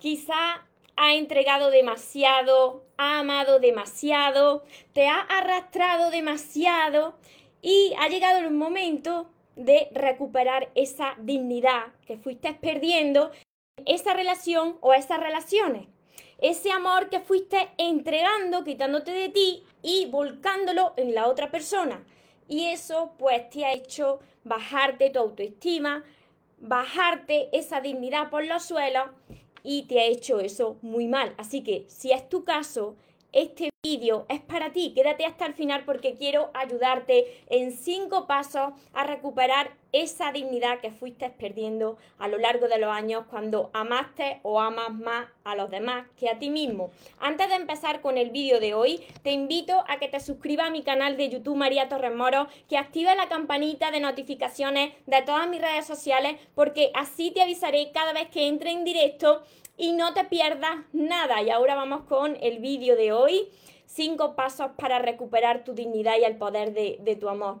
quizá ha entregado demasiado, ha amado demasiado, te ha arrastrado demasiado y ha llegado el momento de recuperar esa dignidad que fuiste perdiendo, esa relación o esas relaciones. Ese amor que fuiste entregando, quitándote de ti y volcándolo en la otra persona. Y eso pues te ha hecho bajarte tu autoestima, bajarte esa dignidad por los suelos y te ha hecho eso muy mal. Así que si es tu caso, este vídeo es para ti. Quédate hasta el final porque quiero ayudarte en cinco pasos a recuperar esa dignidad que fuiste perdiendo a lo largo de los años cuando amaste o amas más a los demás que a ti mismo. Antes de empezar con el vídeo de hoy, te invito a que te suscribas a mi canal de YouTube María Torres Moro, que active la campanita de notificaciones de todas mis redes sociales porque así te avisaré cada vez que entre en directo y no te pierdas nada. Y ahora vamos con el vídeo de hoy. Cinco pasos para recuperar tu dignidad y el poder de, tu amor.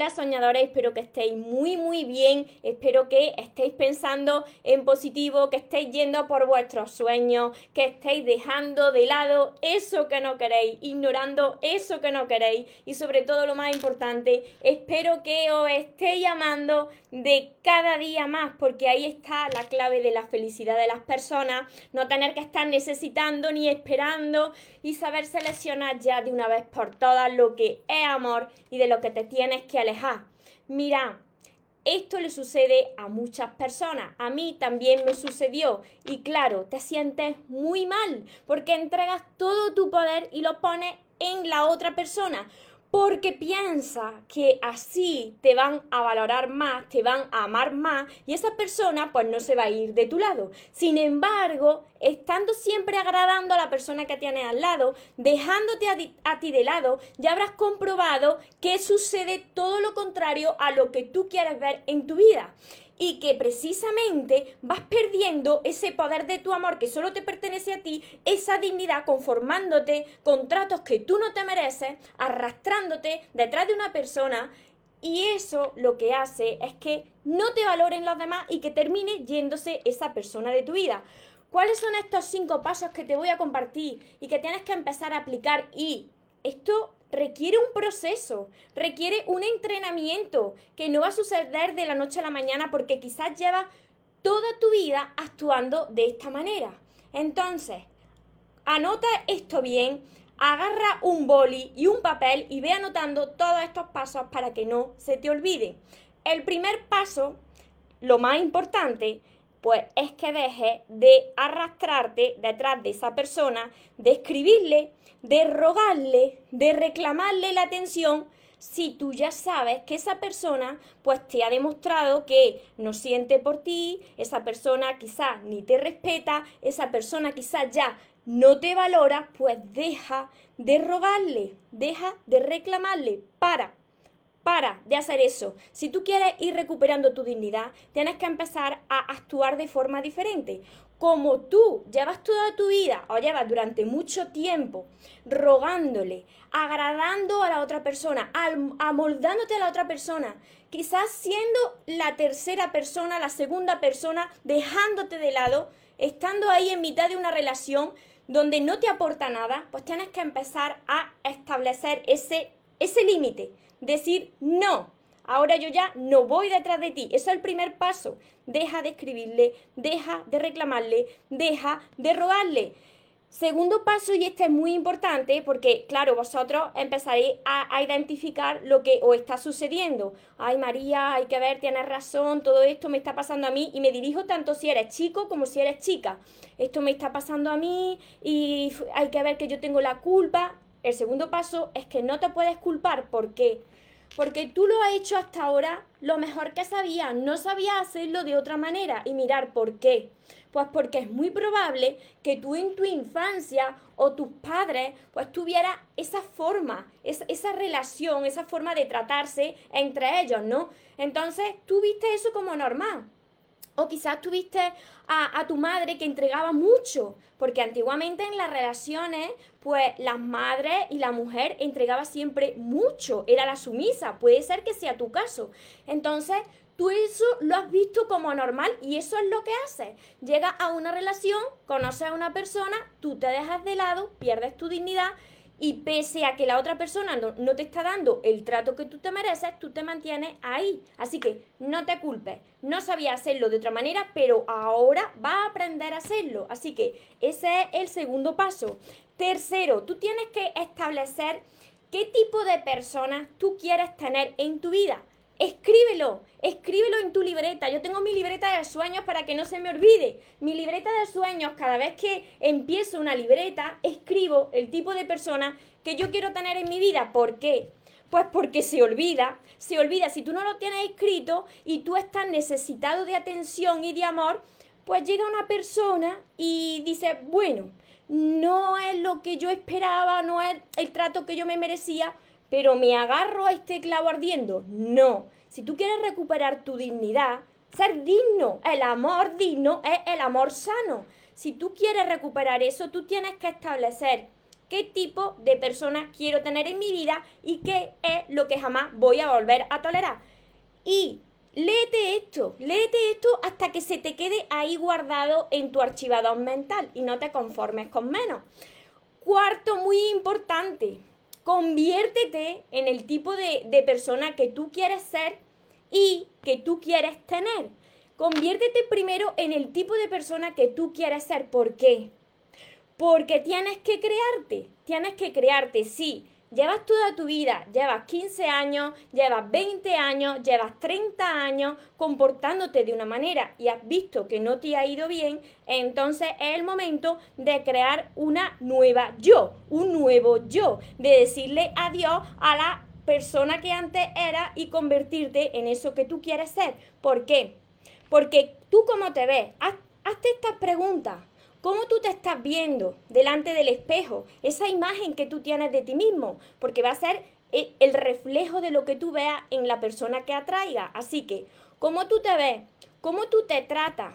Hola soñadores, espero que estéis muy muy bien, espero que estéis pensando en positivo, que estéis yendo por vuestros sueños, que estéis dejando de lado eso que no queréis, ignorando eso que no queréis y sobre todo lo más importante, espero que os estéis llamando de cada día más, porque ahí está la clave de la felicidad de las personas, no tener que estar necesitando ni esperando y saber seleccionar ya de una vez por todas lo que es amor y de lo que te tienes que alejar. Mira, esto le sucede a muchas personas. A mí también me sucedió. Y claro, te sientes muy mal porque entregas todo tu poder y lo pones en la otra persona porque piensa que así te van a valorar más, te van a amar más y esa persona pues no se va a ir de tu lado. Sin embargo, estando siempre agradando a la persona que tienes al lado, dejándote a, a, ti de lado, ya habrás comprobado que sucede todo lo contrario a lo que tú quieres ver en tu vida y que precisamente vas perdiendo ese poder de tu amor que solo te pertenece a ti, esa dignidad conformándote con tratos que tú no te mereces, arrastrándote detrás de una persona y eso lo que hace es que no te valoren los demás y que termine yéndose esa persona de tu vida. ¿Cuáles son estos cinco pasos que te voy a compartir y que tienes que empezar a aplicar? Y esto requiere un proceso, requiere un entrenamiento que no va a suceder de la noche a la mañana porque quizás llevas toda tu vida actuando de esta manera. Entonces, anota esto bien, agarra un boli y un papel y ve anotando todos estos pasos para que no se te olviden. El primer paso, lo más importante, pues es que dejes de arrastrarte detrás de esa persona, de escribirle, de rogarle, de reclamarle la atención, si tú ya sabes que esa persona pues te ha demostrado que no siente por ti, esa persona quizás ni te respeta, esa persona quizás ya no te valora, pues deja de rogarle, deja de reclamarle, para, para de hacer eso. Si tú quieres ir recuperando tu dignidad, tienes que empezar a actuar de forma diferente. Como tú llevas toda tu vida o llevas durante mucho tiempo rogándole, agradando a la otra persona, amoldándote a la otra persona, quizás siendo la tercera persona, la segunda persona, dejándote de lado, estando ahí en mitad de una relación donde no te aporta nada, pues tienes que empezar a establecer ese, ese límite decir no. Ahora yo ya no voy detrás de ti. Eso es el primer paso. Deja de escribirle, deja de reclamarle, deja de robarle. Segundo paso, y este es muy importante porque, claro, vosotros empezaréis a, a, identificar lo que os está sucediendo. Ay, María, hay que ver, tienes razón, todo esto me está pasando a mí y me dirijo tanto si eres chico como si eres chica. Esto me está pasando a mí y hay que ver que yo tengo la culpa. El segundo paso es que no te puedes culpar. ¿Por qué? Porque tú lo has hecho hasta ahora lo mejor que sabías, no sabías hacerlo de otra manera y mirar por qué. Pues porque es muy probable que tú en tu infancia o tus padres pues tuvieras esa forma, esa, esa relación, esa forma de tratarse entre ellos, ¿no? Entonces tú viste eso como normal. O quizás tuviste a, a, tu madre que entregaba mucho, porque antiguamente en las relaciones, pues las madres y la mujer entregaba siempre mucho, era la sumisa, puede ser que sea tu caso. Entonces, tú eso lo has visto como normal y eso es lo que haces. Llegas a una relación, conoces a una persona, tú te dejas de lado, pierdes tu dignidad y pese a que la otra persona no, te está dando el trato que tú te mereces, tú te mantienes ahí. Así que no te culpes. No sabía hacerlo de otra manera, pero ahora va a aprender a hacerlo. Así que ese es el segundo paso. Tercero, tú tienes que establecer qué tipo de personas tú quieres tener en tu vida. Escríbelo, escríbelo en tu libreta. Yo tengo mi libreta de sueños para que no se me olvide. Mi libreta de sueños, cada vez que empiezo una libreta, escribo el tipo de persona que yo quiero tener en mi vida. ¿Por qué? Pues porque se olvida, se olvida. Si tú no lo tienes escrito y tú estás necesitado de atención y de amor, pues llega una persona y dice, bueno, no es lo que yo esperaba, no es el trato que yo me merecía, pero me agarro a este clavo ardiendo. No. Si tú quieres recuperar tu dignidad, ser digno, el amor digno es el amor sano. Si tú quieres recuperar eso, tú tienes que establecer qué tipo de persona quiero tener en mi vida y qué es lo que jamás voy a volver a tolerar. Y léete esto, léete esto hasta que se te quede ahí guardado en tu archivador mental y no te conformes con menos. Cuarto, muy importante, Conviértete en el tipo de, de persona que tú quieres ser y que tú quieres tener. Conviértete primero en el tipo de persona que tú quieres ser. ¿Por qué? Porque tienes que crearte. Tienes que crearte, sí. Llevas toda tu vida, llevas 15 años, llevas 20 años, llevas 30 años comportándote de una manera y has visto que no te ha ido bien, entonces es el momento de crear una nueva yo, un nuevo yo, de decirle adiós a la persona que antes era y convertirte en eso que tú quieres ser. ¿Por qué? Porque tú como te ves, hazte estas preguntas. ¿Cómo tú te estás viendo delante del espejo? Esa imagen que tú tienes de ti mismo, porque va a ser e, el reflejo de lo que tú veas en la persona que atraiga. Así que, ¿cómo tú te ves? ¿Cómo tú te tratas?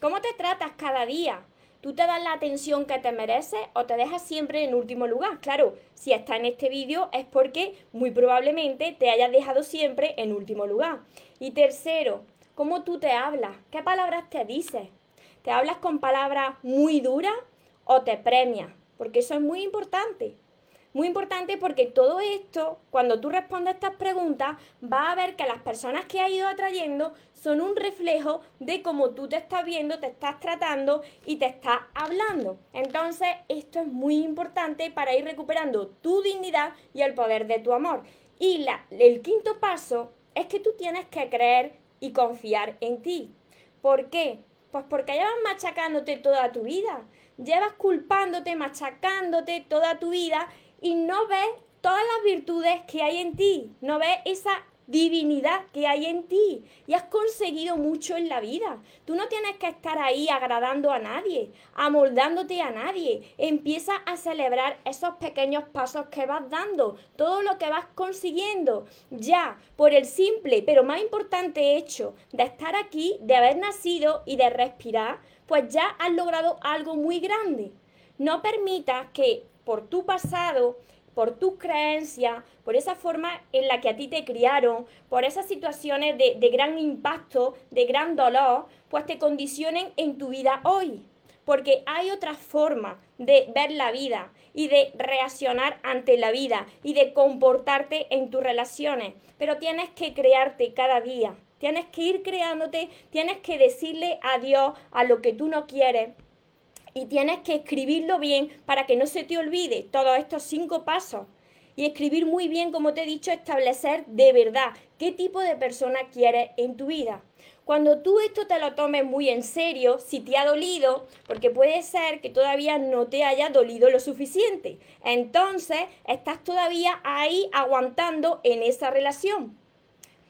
¿Cómo te tratas cada día? ¿Tú te das la atención que te mereces o te dejas siempre en último lugar? Claro, si está en este vídeo es porque muy probablemente te hayas dejado siempre en último lugar. Y tercero, ¿cómo tú te hablas? ¿Qué palabras te dices? ¿Te hablas con palabras muy duras o te premias? Porque eso es muy importante. Muy importante porque todo esto, cuando tú respondes estas preguntas, va a ver que las personas que has ido atrayendo son un reflejo de cómo tú te estás viendo, te estás tratando y te estás hablando. Entonces, esto es muy importante para ir recuperando tu dignidad y el poder de tu amor. Y el quinto paso es que tú tienes que creer y confiar en ti. ¿Por qué? Pues porque llevas machacándote toda tu vida, llevas culpándote, machacándote toda tu vida y no ves todas las virtudes que hay en ti, no ves esa divinidad que hay en ti y has conseguido mucho en la vida. Tú no tienes que estar ahí agradando a nadie, amoldándote a nadie. Empieza a celebrar esos pequeños pasos que vas dando, todo lo que vas consiguiendo ya por el simple, pero más importante hecho de estar aquí, de haber nacido y de respirar, pues ya has logrado algo muy grande. No permitas que por tu pasado por tus creencias, por esa forma en la que a ti te criaron, por esas situaciones de, de, gran impacto, de gran dolor, pues te condicionen en tu vida hoy. Porque hay otra forma de ver la vida y de reaccionar ante la vida y de comportarte en tus relaciones. Pero tienes que crearte cada día. Tienes que ir creándote, tienes que decirle adiós a lo que tú no quieres, y tienes que escribirlo bien para que no se te olvide todos estos cinco pasos. Y escribir muy bien, como te he dicho, establecer de verdad qué tipo de persona quieres en tu vida. Cuando tú esto te lo tomes muy en serio, si te ha dolido, porque puede ser que todavía no te haya dolido lo suficiente, entonces estás todavía ahí aguantando en esa relación.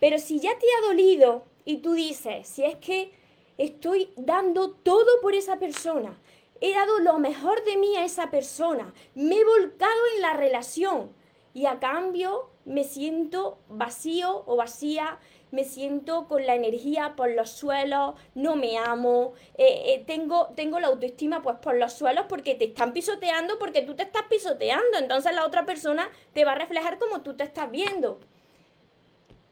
Pero si ya te ha dolido y tú dices, si es que estoy dando todo por esa persona, he dado lo mejor de mí a esa persona, me he volcado en la relación. Y a cambio me siento vacío o vacía, me siento con la energía por los suelos, no me amo, eh, eh, tengo, tengo la autoestima pues por los suelos porque te están pisoteando, porque tú te estás pisoteando, entonces la otra persona te va a reflejar como tú te estás viendo.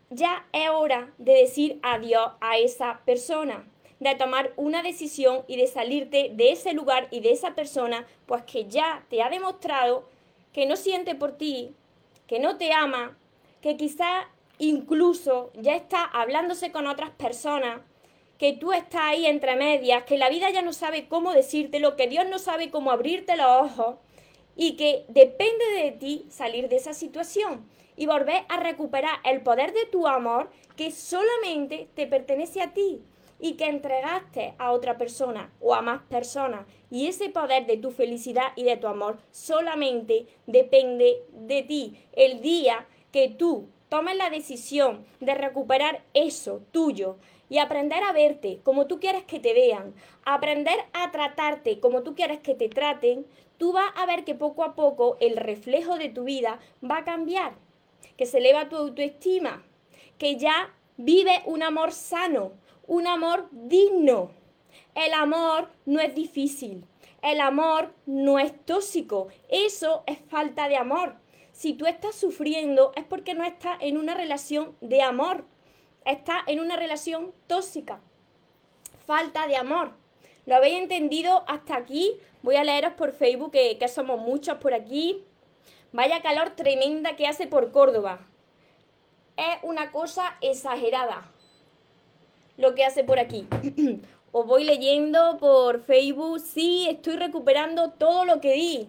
Ya es hora de decir adiós a esa persona, de tomar una decisión y de salirte de ese lugar y de esa persona, pues que ya te ha demostrado que no siente por ti, que no te ama, que quizá incluso ya está hablándose con otras personas, que tú estás ahí entre medias, que la vida ya no sabe cómo decírtelo, que Dios no sabe cómo abrirte los ojos y que depende de ti salir de esa situación y volver a recuperar el poder de tu amor que solamente te pertenece a ti y que entregaste a otra persona o a más personas. Y ese poder de tu felicidad y de tu amor solamente depende de ti. El día que tú tomes la decisión de recuperar eso tuyo y aprender a verte como tú quieres que te vean, aprender a tratarte como tú quieres que te traten, tú vas a ver que poco a poco el reflejo de tu vida va a cambiar, que se eleva tu autoestima, que ya vive un amor sano, un amor digno. El amor no es difícil, el amor no es tóxico, eso es falta de amor si tú estás sufriendo es porque no estás en una relación de amor, estás en una relación tóxica, falta de amor. ¿Lo habéis entendido hasta aquí? Voy a leeros por Facebook, que, que somos muchos por aquí. Vaya calor tremenda que hace por Córdoba. Es una cosa exagerada lo que hace por aquí. Os voy leyendo por Facebook. Sí, estoy recuperando todo lo que di.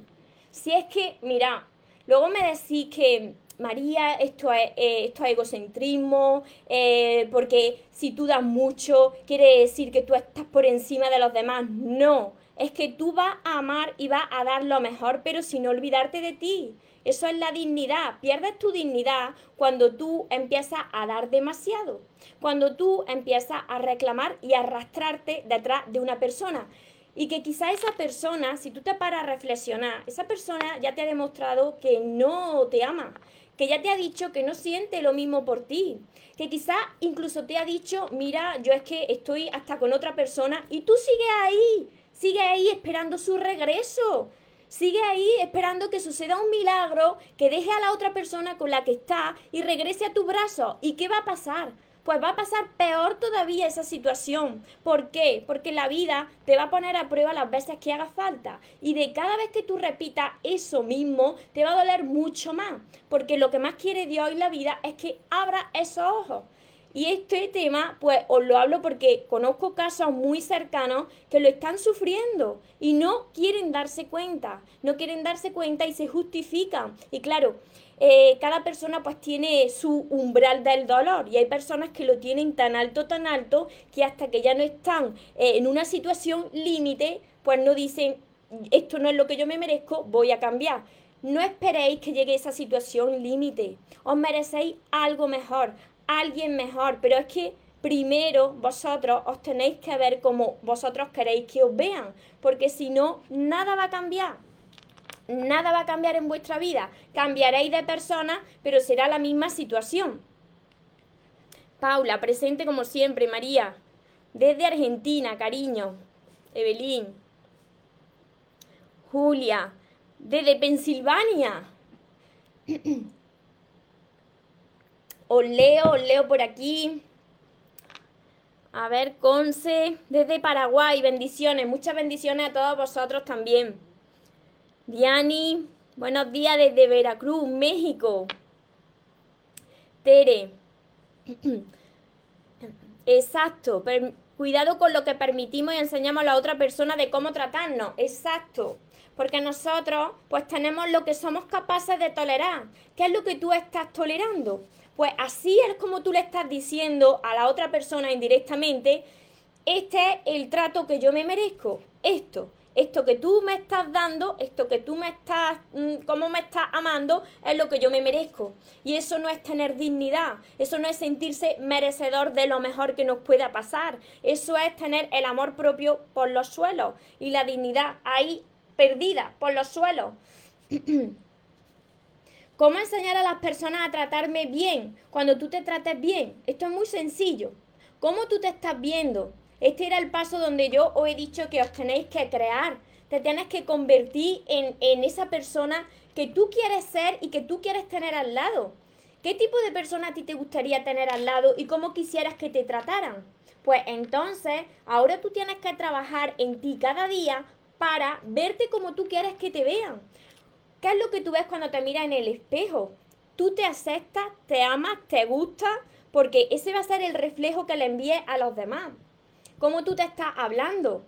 Si es que, mira, Luego me decís que, María, esto es, eh, esto es egocentrismo, eh, porque si tú das mucho, quiere decir que tú estás por encima de los demás. No, es que tú vas a amar y vas a dar lo mejor, pero sin olvidarte de ti. Eso es la dignidad. Pierdes tu dignidad cuando tú empiezas a dar demasiado, cuando tú empiezas a reclamar y arrastrarte detrás de una persona. Y que quizá esa persona, si tú te paras a reflexionar, esa persona ya te ha demostrado que no te ama, que ya te ha dicho que no siente lo mismo por ti, que quizá incluso te ha dicho, mira, yo es que estoy hasta con otra persona y tú sigues ahí, sigues ahí esperando su regreso. Sigue ahí esperando que suceda un milagro, que deje a la otra persona con la que está y regrese a tu brazo. ¿Y qué va a pasar? pues va a pasar peor todavía esa situación. ¿Por qué? Porque la vida te va a poner a prueba las veces que haga falta. Y de cada vez que tú repitas eso mismo, te va a doler mucho más. Porque lo que más quiere Dios en la vida es que abra esos ojos. Y este tema, pues os lo hablo porque conozco casos muy cercanos que lo están sufriendo y no quieren darse cuenta, no quieren darse cuenta y se justifican. Y claro, eh, cada persona pues tiene su umbral del dolor y hay personas que lo tienen tan alto, tan alto, que hasta que ya no están eh, en una situación límite, pues no dicen, esto no es lo que yo me merezco, voy a cambiar. No esperéis que llegue esa situación límite. Os merecéis algo mejor, alguien mejor, pero es que primero vosotros os tenéis que ver como vosotros queréis que os vean, porque si no, nada va a cambiar nada va a cambiar en vuestra vida. Cambiaréis de persona, pero será la misma situación. Paula, presente como siempre, María. Desde Argentina, cariño. Evelyn. Julia. Desde Pensilvania. Os leo, os leo por aquí. A ver, Conce, desde Paraguay, bendiciones, muchas bendiciones a todos vosotros también. Diani, buenos días desde Veracruz, México. Tere, exacto, cuidado con lo que permitimos y enseñamos a la otra persona de cómo tratarnos, exacto. Porque nosotros pues tenemos lo que somos capaces de tolerar. ¿Qué es lo que tú estás tolerando? Pues así es como tú le estás diciendo a la otra persona indirectamente, este es el trato que yo me merezco, esto esto que tú me estás dando, esto que tú me estás, mm, cómo me estás amando, es lo que yo me merezco. Y eso no es tener dignidad, eso no es sentirse merecedor de lo mejor que nos pueda pasar, eso es tener el amor propio por los suelos y la dignidad ahí perdida por los suelos. ¿Cómo enseñar a las personas a tratarme bien cuando tú te trates bien? Esto es muy sencillo. ¿Cómo tú te estás viendo? Este era el paso donde yo os he dicho que os tenéis que crear, te tienes que convertir en, en esa persona que tú quieres ser y que tú quieres tener al lado. ¿Qué tipo de persona a ti te gustaría tener al lado y cómo quisieras que te trataran? Pues entonces, ahora tú tienes que trabajar en ti cada día para verte como tú quieres que te vean. ¿Qué es lo que tú ves cuando te miras en el espejo? Tú te aceptas, te amas, te gusta, porque ese va a ser el reflejo que le envíes a los demás cómo tú te estás hablando.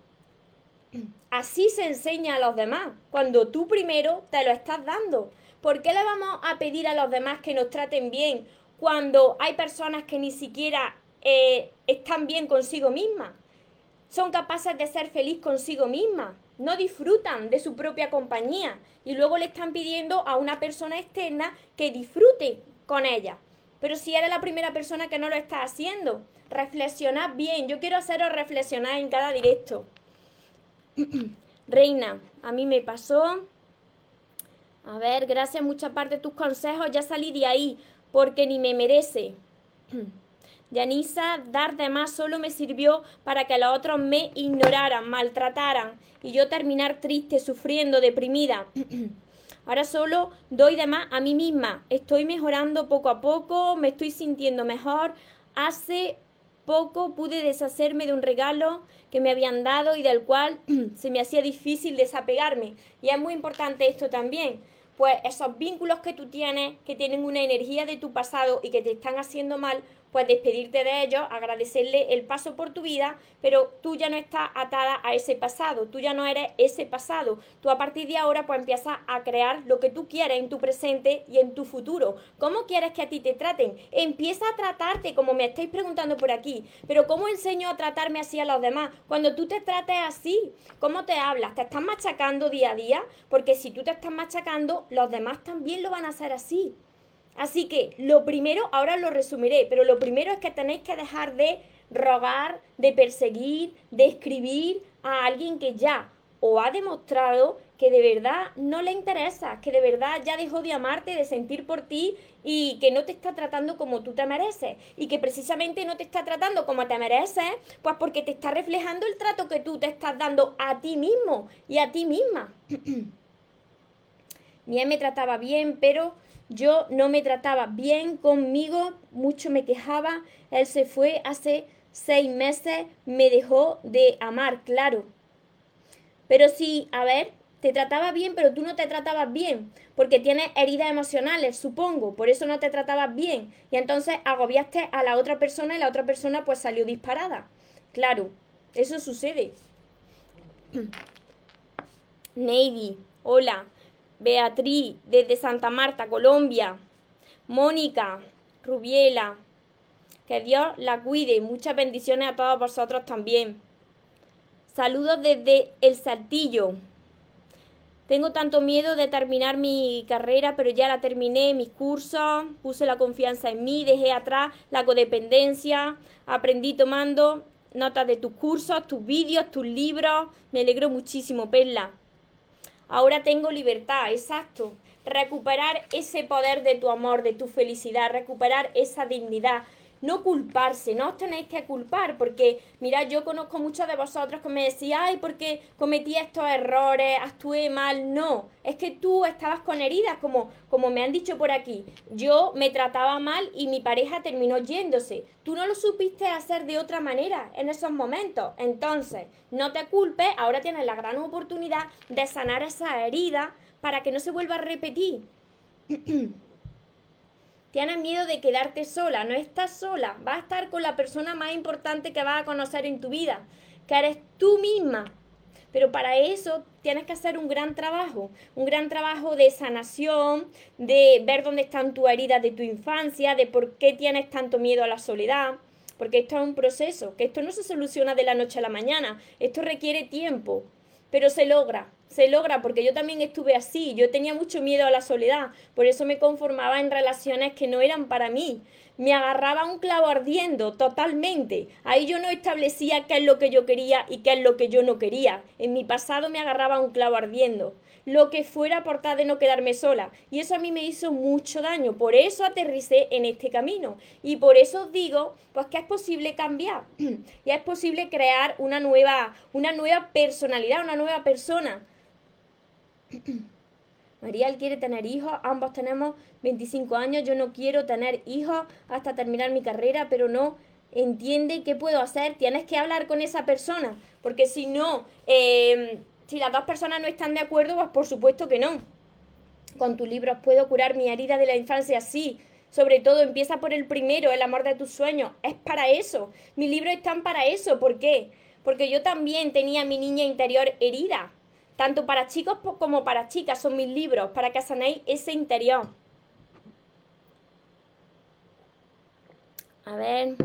Así se enseña a los demás, cuando tú primero te lo estás dando. ¿Por qué le vamos a pedir a los demás que nos traten bien cuando hay personas que ni siquiera eh, están bien consigo mismas? Son capaces de ser feliz consigo mismas, no disfrutan de su propia compañía y luego le están pidiendo a una persona externa que disfrute con ella. Pero si eres la primera persona que no lo está haciendo, reflexionad bien. Yo quiero haceros reflexionar en cada directo. Reina, a mí me pasó. A ver, gracias mucha parte de tus consejos. Ya salí de ahí porque ni me merece. Yanisa, dar de más solo me sirvió para que los otros me ignoraran, maltrataran y yo terminar triste, sufriendo, deprimida. Ahora solo doy de más a mí misma. Estoy mejorando poco a poco, me estoy sintiendo mejor. Hace poco pude deshacerme de un regalo que me habían dado y del cual se me hacía difícil desapegarme. Y es muy importante esto también, pues esos vínculos que tú tienes, que tienen una energía de tu pasado y que te están haciendo mal, pues despedirte de ellos, agradecerle el paso por tu vida, pero tú ya no estás atada a ese pasado, tú ya no eres ese pasado. Tú a partir de ahora pues empiezas a crear lo que tú quieres en tu presente y en tu futuro. ¿Cómo quieres que a ti te traten? Empieza a tratarte como me estáis preguntando por aquí, pero ¿cómo enseño a tratarme así a los demás? Cuando tú te trates así, ¿cómo te hablas? ¿Te estás machacando día a día? Porque si tú te estás machacando, los demás también lo van a hacer así. Así que lo primero, ahora lo resumiré, pero lo primero es que tenéis que dejar de rogar, de perseguir, de escribir a alguien que ya o ha demostrado que de verdad no le interesa, que de verdad ya dejó de amarte, de sentir por ti y que no te está tratando como tú te mereces. Y que precisamente no te está tratando como te mereces, pues porque te está reflejando el trato que tú te estás dando a ti mismo y a ti misma. Bien me trataba bien, pero yo no me trataba bien conmigo, mucho me quejaba. Él se fue hace seis meses, me dejó de amar, claro. Pero sí, a ver, te trataba bien, pero tú no te tratabas bien, porque tienes heridas emocionales, supongo, por eso no te tratabas bien. Y entonces agobiaste a la otra persona y la otra persona pues salió disparada. Claro, eso sucede. Navy, hola. Beatriz, desde Santa Marta, Colombia. Mónica, Rubiela. Que Dios la cuide. Muchas bendiciones a todos vosotros también. Saludos desde El Saltillo. Tengo tanto miedo de terminar mi carrera, pero ya la terminé, mis cursos, puse la confianza en mí, dejé atrás la codependencia, aprendí tomando notas de tus cursos, tus vídeos, tus libros. Me alegro muchísimo, Perla. Ahora tengo libertad, exacto. Recuperar ese poder de tu amor, de tu felicidad, recuperar esa dignidad, no culparse, no os tenéis que culpar, porque mira, yo conozco muchos de vosotros que me decían, ay, porque cometí estos errores, actué mal, no, es que tú estabas con heridas, como, como me han dicho por aquí, yo me trataba mal y mi pareja terminó yéndose, tú no lo supiste hacer de otra manera en esos momentos, entonces, no te culpes, ahora tienes la gran oportunidad de sanar esa herida para que no se vuelva a repetir. Tienes miedo de quedarte sola, no estás sola, vas a estar con la persona más importante que vas a conocer en tu vida, que eres tú misma. Pero para eso tienes que hacer un gran trabajo, un gran trabajo de sanación, de ver dónde están tus heridas de tu infancia, de por qué tienes tanto miedo a la soledad, porque esto es un proceso, que esto no se soluciona de la noche a la mañana, esto requiere tiempo, pero se logra, se logra porque yo también estuve así, yo tenía mucho miedo a la soledad, por eso me conformaba en relaciones que no eran para mí, me agarraba un clavo ardiendo totalmente. Ahí yo no establecía qué es lo que yo quería y qué es lo que yo no quería. En mi pasado me agarraba un clavo ardiendo. Lo que fuera por tal de no quedarme sola. Y eso a mí me hizo mucho daño. Por eso aterricé en este camino. Y por eso digo, pues que es posible cambiar. y es posible crear una nueva, una nueva personalidad, una nueva persona. Mariel quiere tener hijos, ambos tenemos 25 años, yo no quiero tener hijos hasta terminar mi carrera, pero no entiende qué puedo hacer, tienes que hablar con esa persona, porque si no, em, si las dos personas no están de acuerdo, pues por supuesto que no. Con tus libros puedo curar mi herida de la infancia, sí. Sobre todo, empieza por el primero, el amor de tus sueños. Es para eso. Mis libros están para eso. ¿Por qué? Porque yo también tenía mi niña interior herida tanto para chicos como para chicas, son mis libros, para que sanéis ese interior. A ver.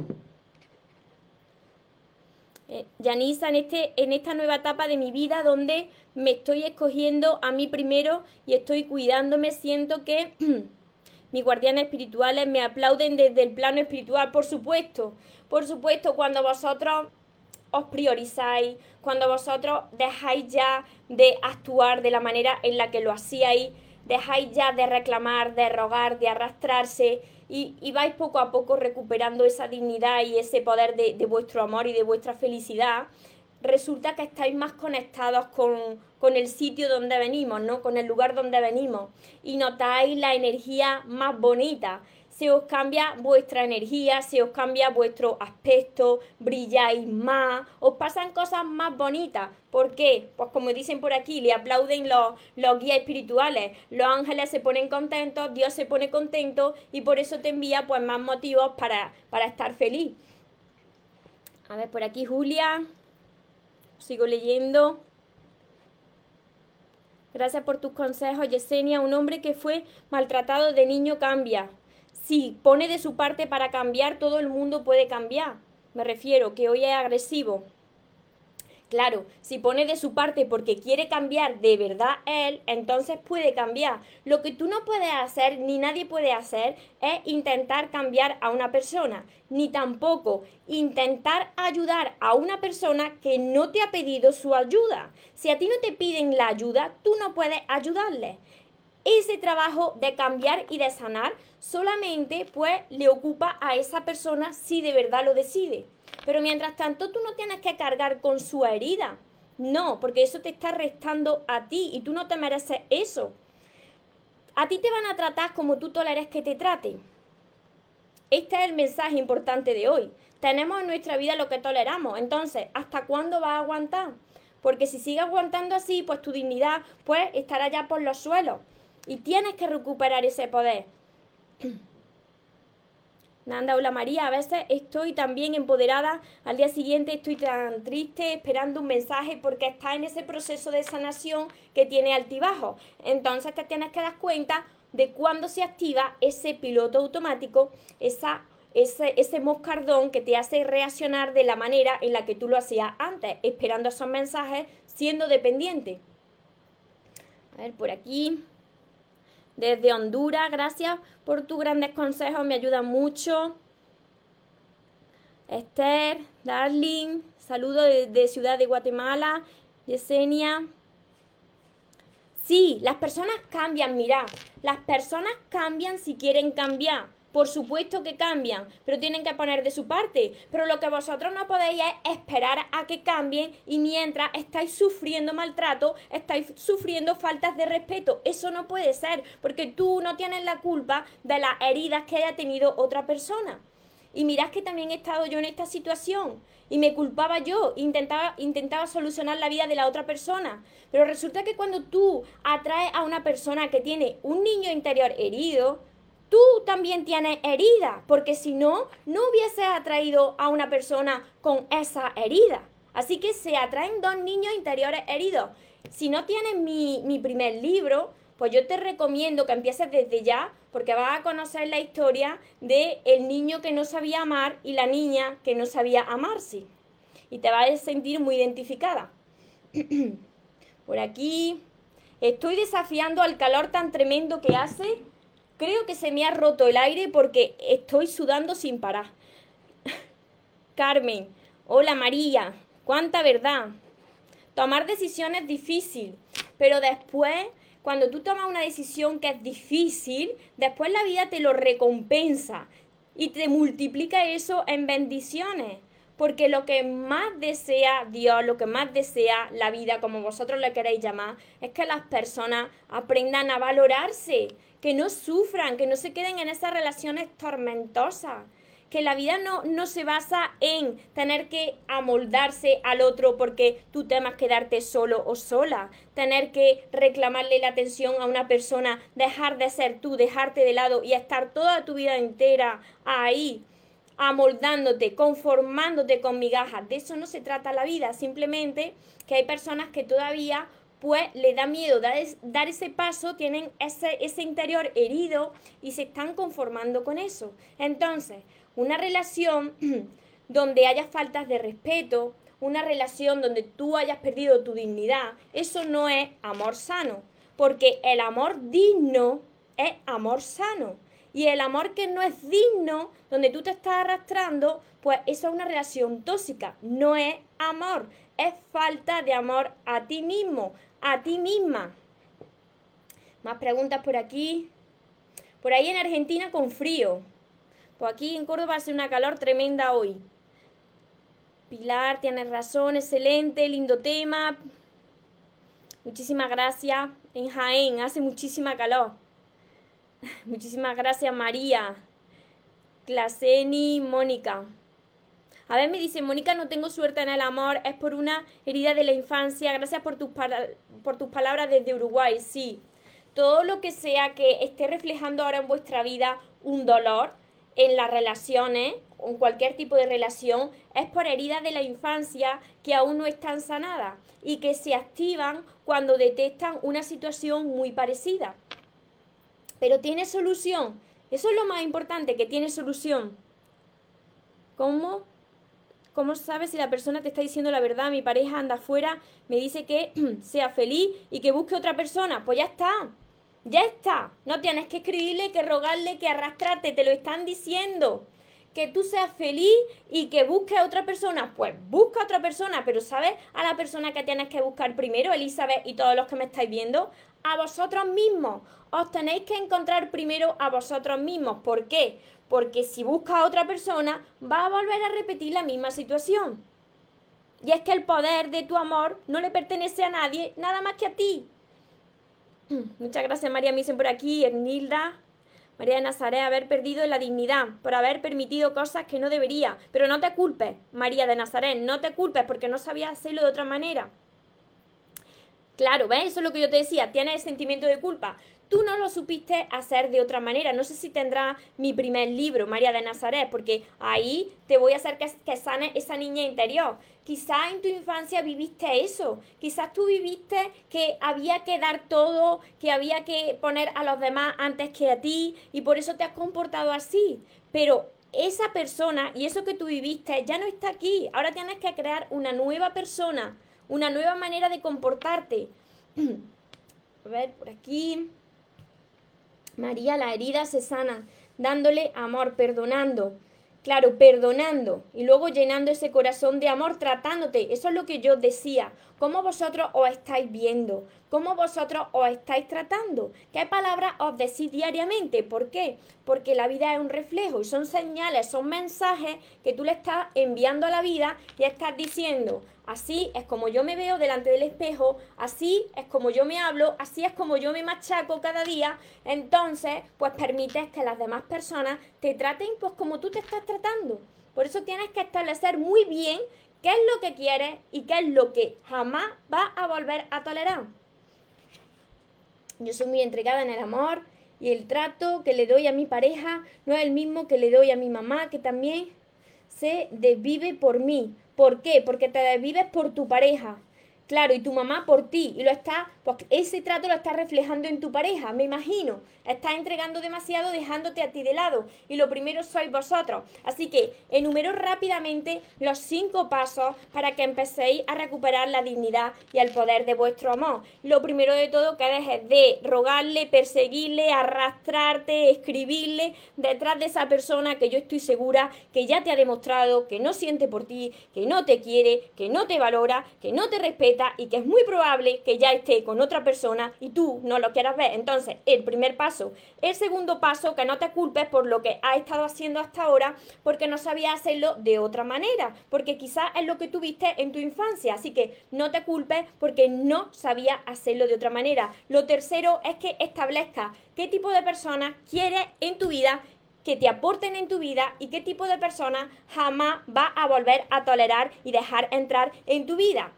Eh, Yanisa, en, este, en esta nueva etapa de mi vida donde me estoy escogiendo a mí primero y estoy cuidándome, siento que mis guardianes espirituales me aplauden desde el plano espiritual, por supuesto. Por supuesto, cuando vosotros os priorizáis, cuando vosotros dejáis ya de actuar de la manera en la que lo hacíais, dejáis ya de reclamar, de rogar, de arrastrarse y, vais poco a poco recuperando esa dignidad y ese poder de, de, vuestro amor y de vuestra felicidad, resulta que estáis más conectados con, con el sitio donde venimos, ¿no? Con el lugar donde venimos y notáis la energía más bonita se os cambia vuestra energía, se os cambia vuestro aspecto, brilláis más, os pasan cosas más bonitas. ¿Por qué? Pues como dicen por aquí, le aplauden los, los guías espirituales, los ángeles se ponen contentos, Dios se pone contento y por eso te envía pues más motivos para, para estar feliz. A ver, por aquí Julia, sigo leyendo. Gracias por tus consejos, Yesenia. Un hombre que fue maltratado de niño cambia si pone de su parte para cambiar, todo el mundo puede cambiar. Me refiero que hoy es agresivo. Claro, si pone de su parte porque quiere cambiar de verdad él, entonces puede cambiar. Lo que tú no puedes hacer, ni nadie puede hacer, es intentar cambiar a una persona, ni tampoco intentar ayudar a una persona que no te ha pedido su ayuda. Si a ti no te piden la ayuda, tú no puedes ayudarle ese trabajo de cambiar y de sanar solamente pues le ocupa a esa persona si de verdad lo decide. Pero mientras tanto tú no tienes que cargar con su herida. No, porque eso te está restando a ti y tú no te mereces eso. A ti te van a tratar como tú toleres que te traten. Este es el mensaje importante de hoy. Tenemos en nuestra vida lo que toleramos. Entonces, ¿hasta cuándo vas a aguantar? Porque si sigues aguantando así, pues tu dignidad pues estará ya por los suelos. Y tienes que recuperar ese poder. Nanda, hola María, a veces estoy también empoderada, al día siguiente estoy tan triste esperando un mensaje porque está en ese proceso de sanación que tiene altibajo. Entonces te tienes que dar cuenta de cuándo se activa ese piloto automático, esa, ese, ese moscardón que te hace reaccionar de la manera en la que tú lo hacías antes, esperando esos mensajes, siendo dependiente. A ver, por aquí desde Honduras. Gracias por tus grandes consejos, me ayuda mucho. Esther, Darling, saludo de, Ciudad de Guatemala. Yesenia. Sí, las personas cambian, mira, las personas cambian si quieren cambiar. Por supuesto que cambian, pero tienen que poner de su parte. Pero lo que vosotros no podéis es esperar a que cambien y mientras estáis sufriendo maltrato, estáis sufriendo faltas de respeto. Eso no puede ser, porque tú no tienes la culpa de las heridas que haya tenido otra persona. Y mirad que también he estado yo en esta situación y me culpaba yo, intentaba, intentaba solucionar la vida de la otra persona. Pero resulta que cuando tú atraes a una persona que tiene un niño interior herido, tú también tienes herida, porque si no, no hubiese atraído a una persona con esa herida. Así que se atraen dos niños interiores heridos. Si no tienes mi, mi primer libro, pues yo te recomiendo que empieces desde ya, porque vas a conocer la historia de el niño que no sabía amar y la niña que no sabía amarse. Y te vas a sentir muy identificada. Por aquí. Estoy desafiando al calor tan tremendo que hace. Creo que se me ha roto el aire porque estoy sudando sin parar. Carmen. Hola María. Cuánta verdad. Tomar decisiones es difícil, pero después, cuando tú tomas una decisión que es difícil, después la vida te lo recompensa y te multiplica eso en bendiciones. Porque lo que más desea Dios, lo que más desea la vida, como vosotros le queréis llamar, es que las personas aprendan a valorarse, que no sufran, que no se queden en esas relaciones tormentosas que la vida no, no se basa en tener que amoldarse al otro porque tú temas quedarte solo o sola, tener que reclamarle la atención a una persona, dejar de ser tú, dejarte de lado y estar toda tu vida entera ahí amoldándote, conformándote con migajas. De eso no se trata la vida, simplemente que hay personas que todavía pues le da miedo dar, ese paso, tienen ese interior herido y se están conformando con eso. Entonces, una relación donde haya faltas de respeto, una relación donde tú hayas perdido tu dignidad, eso no es amor sano, porque el amor digno es amor sano. Y el amor que no es digno, donde tú te estás arrastrando, pues eso es una relación tóxica, no es amor, es falta de amor a ti mismo, a ti misma. Más preguntas por aquí. Por ahí en Argentina con frío. Pues aquí en Córdoba hace una calor tremenda hoy. Pilar, tienes razón, excelente, lindo tema. Muchísimas gracias. En Jaén hace muchísima calor. Muchísimas gracias María. Claseni, Mónica. A ver, me dice, Mónica, no tengo suerte en el amor, es por una herida de la infancia. Gracias por tus, por tus palabras desde Uruguay. Sí, todo lo que sea que esté reflejando ahora en vuestra vida un dolor, en las relaciones, en cualquier tipo de relación, es por heridas de la infancia que aún no están sanadas y que se activan cuando detectan una situación muy parecida. Pero tiene solución. Eso es lo más importante, que tiene solución. ¿Cómo? ¿Cómo sabes si la persona te está diciendo la verdad? Mi pareja anda afuera, me dice que sea feliz y que busque otra persona. Pues ya está. Ya está. No tienes que escribirle, que rogarle, que arrastrarte. Te lo están diciendo. Que tú seas feliz y que busques a otra persona. Pues busca a otra persona. Pero ¿sabes a la persona que tienes que buscar primero, Elizabeth y todos los que me estáis viendo? A vosotros mismos. Os tenéis que encontrar primero a vosotros mismos. ¿Por qué? Porque si buscas a otra persona, va a volver a repetir la misma situación. Y es que el poder de tu amor no le pertenece a nadie, nada más que a ti. Muchas gracias María Misen por aquí, Ernilda. María de Nazaret, haber perdido la dignidad por haber permitido cosas que no debería. Pero no te culpes, María de Nazaret, no te culpes porque no sabías hacerlo de otra manera. Claro, ¿ves? Eso es lo que yo te decía, tienes el sentimiento de culpa tú no lo supiste hacer de otra manera. No sé si tendrá mi primer libro, María de Nazaret, porque ahí te voy a hacer que, que sane esa niña interior. Quizás en tu infancia viviste eso, quizás tú viviste que había que dar todo, que había que poner a los demás antes que a ti y por eso te has comportado así. Pero esa persona y eso que tú viviste ya no está aquí. Ahora tienes que crear una nueva persona, una nueva manera de comportarte. A ver, por aquí. María, la herida se sana, dándole amor, perdonando. Claro, perdonando y luego llenando ese corazón de amor, tratándote. Eso es lo que yo decía. ¿Cómo vosotros os estáis viendo? ¿Cómo vosotros os estáis tratando? ¿Qué palabras os decís diariamente? ¿Por qué? Porque la vida es un reflejo y son señales, son mensajes que tú le estás enviando a la vida y estás diciendo, Así es como yo me veo delante del espejo, así es como yo me hablo, así es como yo me machaco cada día. Entonces, pues permites que las demás personas te traten pues como tú te estás tratando. Por eso tienes que establecer muy bien qué es lo que quieres y qué es lo que jamás vas a volver a tolerar. Yo soy muy entregada en el amor y el trato que le doy a mi pareja no es el mismo que le doy a mi mamá, que también se desvive por mí ¿Por qué? Porque te desvives por tu pareja. Claro, y tu mamá por ti. Y lo está, pues ese trato lo está reflejando en tu pareja, me imagino. Estás entregando demasiado dejándote a ti de lado. Y lo primero sois vosotros. Así que enumero rápidamente los cinco pasos para que empecéis a recuperar la dignidad y el poder de vuestro amor. Lo primero de todo que dejes de rogarle, perseguirle, arrastrarte, escribirle detrás de esa persona que yo estoy segura que ya te ha demostrado que no siente por ti, que no te quiere, que no te valora, que no te respeta y que es muy probable que ya esté con otra persona y tú no lo quieras ver. Entonces, el primer paso. El segundo paso, que no te culpes por lo que has estado haciendo hasta ahora porque no sabías hacerlo de otra manera, porque quizás es lo que tuviste en tu infancia. Así que no te culpes porque no sabías hacerlo de otra manera. Lo tercero es que establezca qué tipo de persona quieres en tu vida que te aporten en tu vida y qué tipo de persona jamás va a volver a tolerar y dejar entrar en tu vida.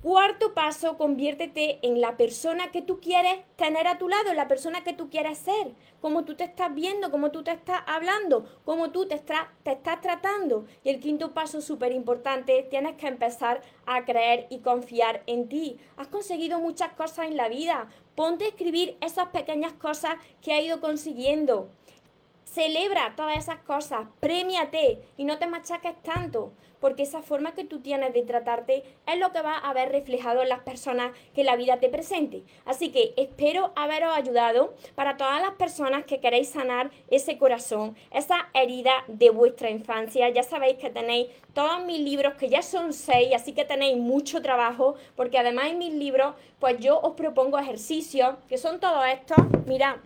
Cuarto paso, conviértete en la persona que tú quieres tener a tu lado, en la persona que tú quieres ser, como tú te estás viendo, como tú te estás hablando, como tú te, te estás tratando. Y el quinto paso, súper importante, tienes que empezar a creer y confiar en ti. Has conseguido muchas cosas en la vida. Ponte a escribir esas pequeñas cosas que has ido consiguiendo. Celebra todas esas cosas, premiate y no te machaques tanto, porque esa forma que tú tienes de tratarte es lo que va a ver reflejado en las personas que la vida te presente. Así que espero haberos ayudado para todas las personas que queréis sanar ese corazón, esa herida de vuestra infancia. Ya sabéis que tenéis todos mis libros, que ya son seis, así que tenéis mucho trabajo, porque además en mis libros, pues yo os propongo ejercicios, que son todos estos, mirad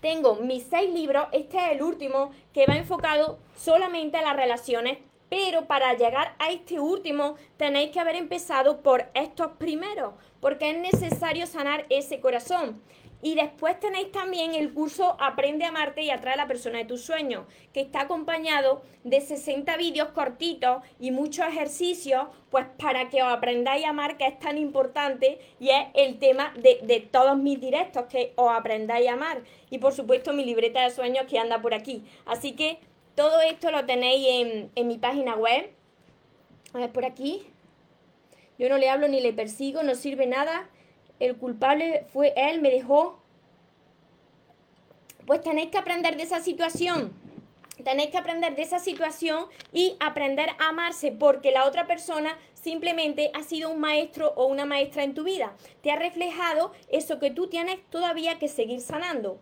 tengo mis seis libros, este es el último que va enfocado solamente a las relaciones, pero para llegar a este último tenéis que haber empezado por estos primeros, porque es necesario sanar ese corazón. Y después tenéis también el curso Aprende a amarte y atrae a la persona de tus sueños, que está acompañado de 60 vídeos cortitos y muchos ejercicios, pues para que os aprendáis a amar, que es tan importante y es el tema de, todos mis directos, que os aprendáis a amar. Y por supuesto mi libreta de sueños que anda por aquí. Así que todo esto lo tenéis en, en mi página web. A ver, por aquí. Yo no le hablo ni le persigo, no sirve nada el culpable fue él, me dejó. Pues tenéis que aprender de esa situación. Tenéis que aprender de esa situación y aprender a amarse porque la otra persona simplemente ha sido un maestro o una maestra en tu vida. Te ha reflejado eso que tú tienes todavía que seguir sanando.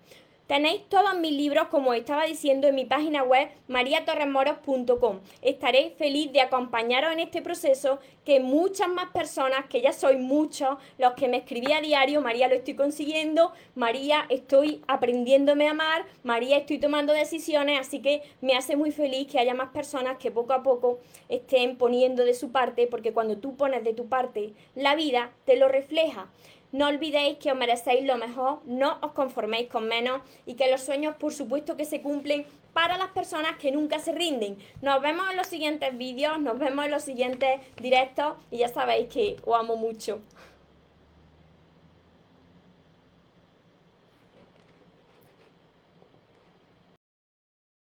Tenéis todos mis libros, como estaba diciendo, en mi página web mariatorremoros.com. Estaré feliz de acompañaros en este proceso que muchas más personas, que ya soy muchos, los que me escribí a diario, María lo estoy consiguiendo, María estoy aprendiéndome a amar, María estoy tomando decisiones, así que me hace muy feliz que haya más personas que poco a poco estén poniendo de su parte, porque cuando tú pones de tu parte, la vida te lo refleja. No olvidéis que os merecéis lo mejor, no os conforméis con menos y que los sueños por supuesto que se cumplen para las personas que nunca se rinden. Nos vemos en los siguientes vídeos, nos vemos en los siguientes directos y ya sabéis que os amo mucho.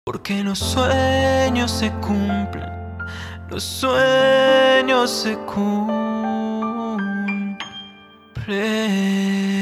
Porque los sueños se cumplen, los sueños se cumplen. Pray.